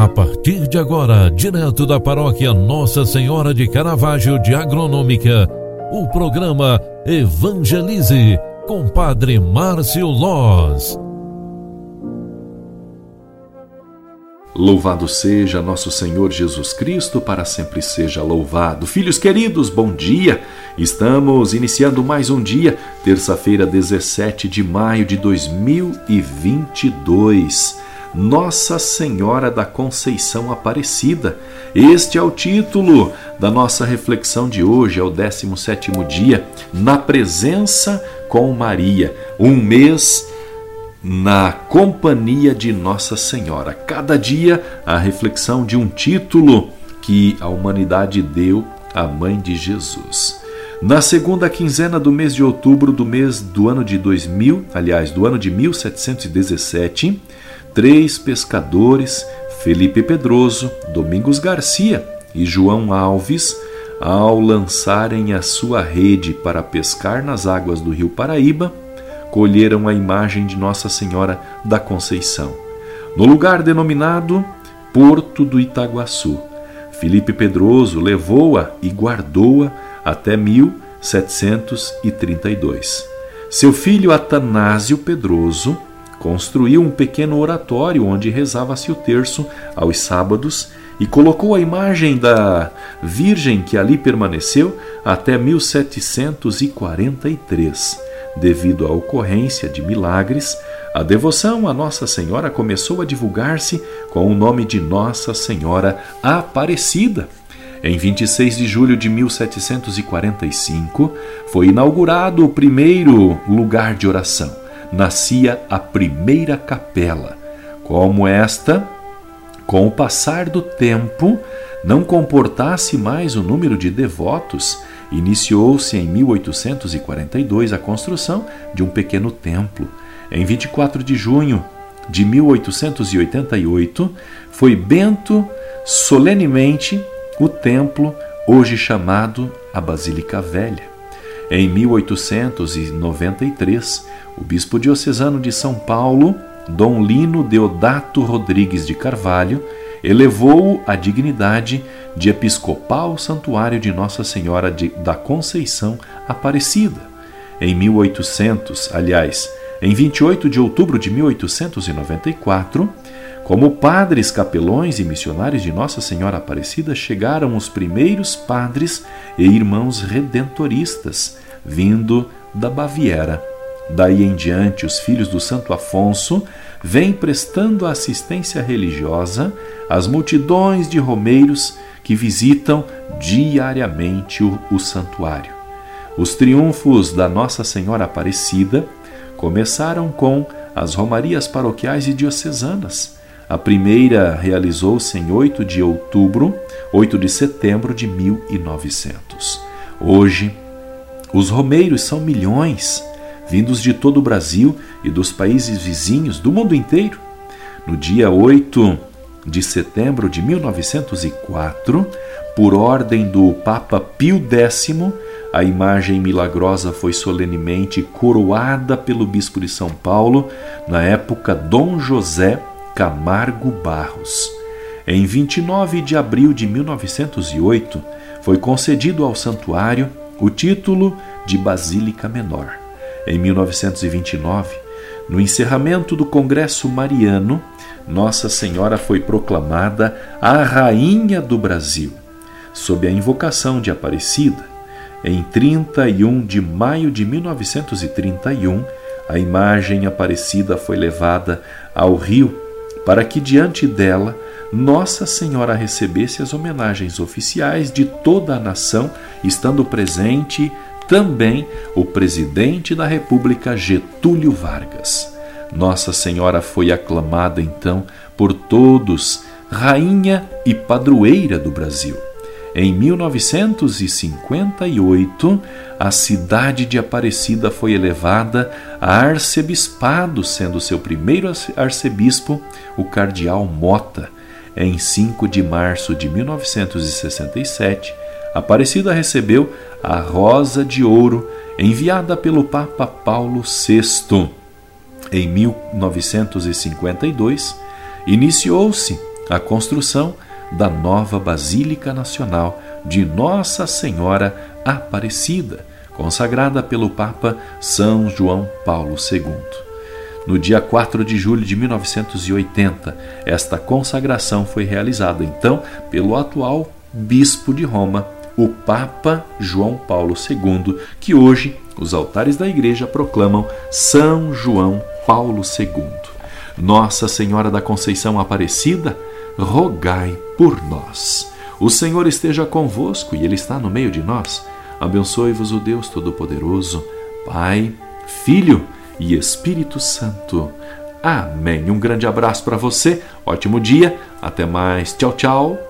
A partir de agora, direto da paróquia Nossa Senhora de Caravaggio de Agronômica, o programa Evangelize com Padre Márcio Loz. Louvado seja nosso Senhor Jesus Cristo, para sempre seja louvado. Filhos queridos, bom dia! Estamos iniciando mais um dia, terça-feira, 17 de maio de 2022. Nossa Senhora da Conceição Aparecida. Este é o título da nossa reflexão de hoje, é o 17 dia, na presença com Maria, um mês na companhia de Nossa Senhora. Cada dia a reflexão de um título que a humanidade deu à mãe de Jesus. Na segunda quinzena do mês de outubro do mês do ano de 2000, aliás, do ano de 1717, três pescadores, Felipe Pedroso, Domingos Garcia e João Alves, ao lançarem a sua rede para pescar nas águas do rio Paraíba, colheram a imagem de Nossa Senhora da Conceição, no lugar denominado Porto do Itaguaçu. Felipe Pedroso levou-a e guardou-a até 1732. Seu filho Atanásio Pedroso construiu um pequeno oratório onde rezava-se o terço aos sábados e colocou a imagem da Virgem que ali permaneceu até 1743. Devido à ocorrência de milagres, a devoção a Nossa Senhora começou a divulgar-se com o nome de Nossa Senhora Aparecida. Em 26 de julho de 1745, foi inaugurado o primeiro lugar de oração nascia a primeira capela. Como esta, com o passar do tempo, não comportasse mais o número de devotos, iniciou-se em 1842 a construção de um pequeno templo. Em 24 de junho de 1888, foi Bento solenemente o templo, hoje chamado a Basílica Velha. Em 1893, o bispo diocesano de São Paulo, Dom Lino Deodato Rodrigues de Carvalho, elevou-o à dignidade de episcopal santuário de Nossa Senhora de, da Conceição Aparecida. Em 1800, aliás, em 28 de outubro de 1894, como padres, capelões e missionários de Nossa Senhora Aparecida, chegaram os primeiros padres e irmãos redentoristas, vindo da Baviera. Daí em diante, os filhos do Santo Afonso vêm prestando assistência religiosa às multidões de romeiros que visitam diariamente o, o santuário. Os triunfos da Nossa Senhora Aparecida começaram com as romarias paroquiais e diocesanas a primeira realizou-se em 8 de outubro, 8 de setembro de 1900. Hoje, os romeiros são milhões, vindos de todo o Brasil e dos países vizinhos do mundo inteiro. No dia 8 de setembro de 1904, por ordem do Papa Pio X, a imagem milagrosa foi solenemente coroada pelo bispo de São Paulo, na época Dom José Camargo Barros. Em 29 de abril de 1908, foi concedido ao santuário o título de Basílica Menor. Em 1929, no encerramento do Congresso Mariano, Nossa Senhora foi proclamada a Rainha do Brasil, sob a invocação de Aparecida. Em 31 de maio de 1931, a imagem Aparecida foi levada ao Rio para que diante dela Nossa Senhora recebesse as homenagens oficiais de toda a nação, estando presente também o presidente da República Getúlio Vargas. Nossa Senhora foi aclamada então por todos rainha e padroeira do Brasil. Em 1958, a cidade de Aparecida foi elevada a arcebispado, sendo seu primeiro arcebispo o cardeal Mota. Em 5 de março de 1967, Aparecida recebeu a Rosa de Ouro enviada pelo Papa Paulo VI. Em 1952, iniciou-se a construção da nova Basílica Nacional de Nossa Senhora Aparecida, consagrada pelo Papa São João Paulo II. No dia 4 de julho de 1980, esta consagração foi realizada então pelo atual bispo de Roma, o Papa João Paulo II, que hoje os altares da igreja proclamam São João Paulo II. Nossa Senhora da Conceição Aparecida, rogai por nós. O Senhor esteja convosco e Ele está no meio de nós. Abençoe-vos o Deus Todo-Poderoso, Pai, Filho e Espírito Santo. Amém. Um grande abraço para você, ótimo dia, até mais. Tchau, tchau.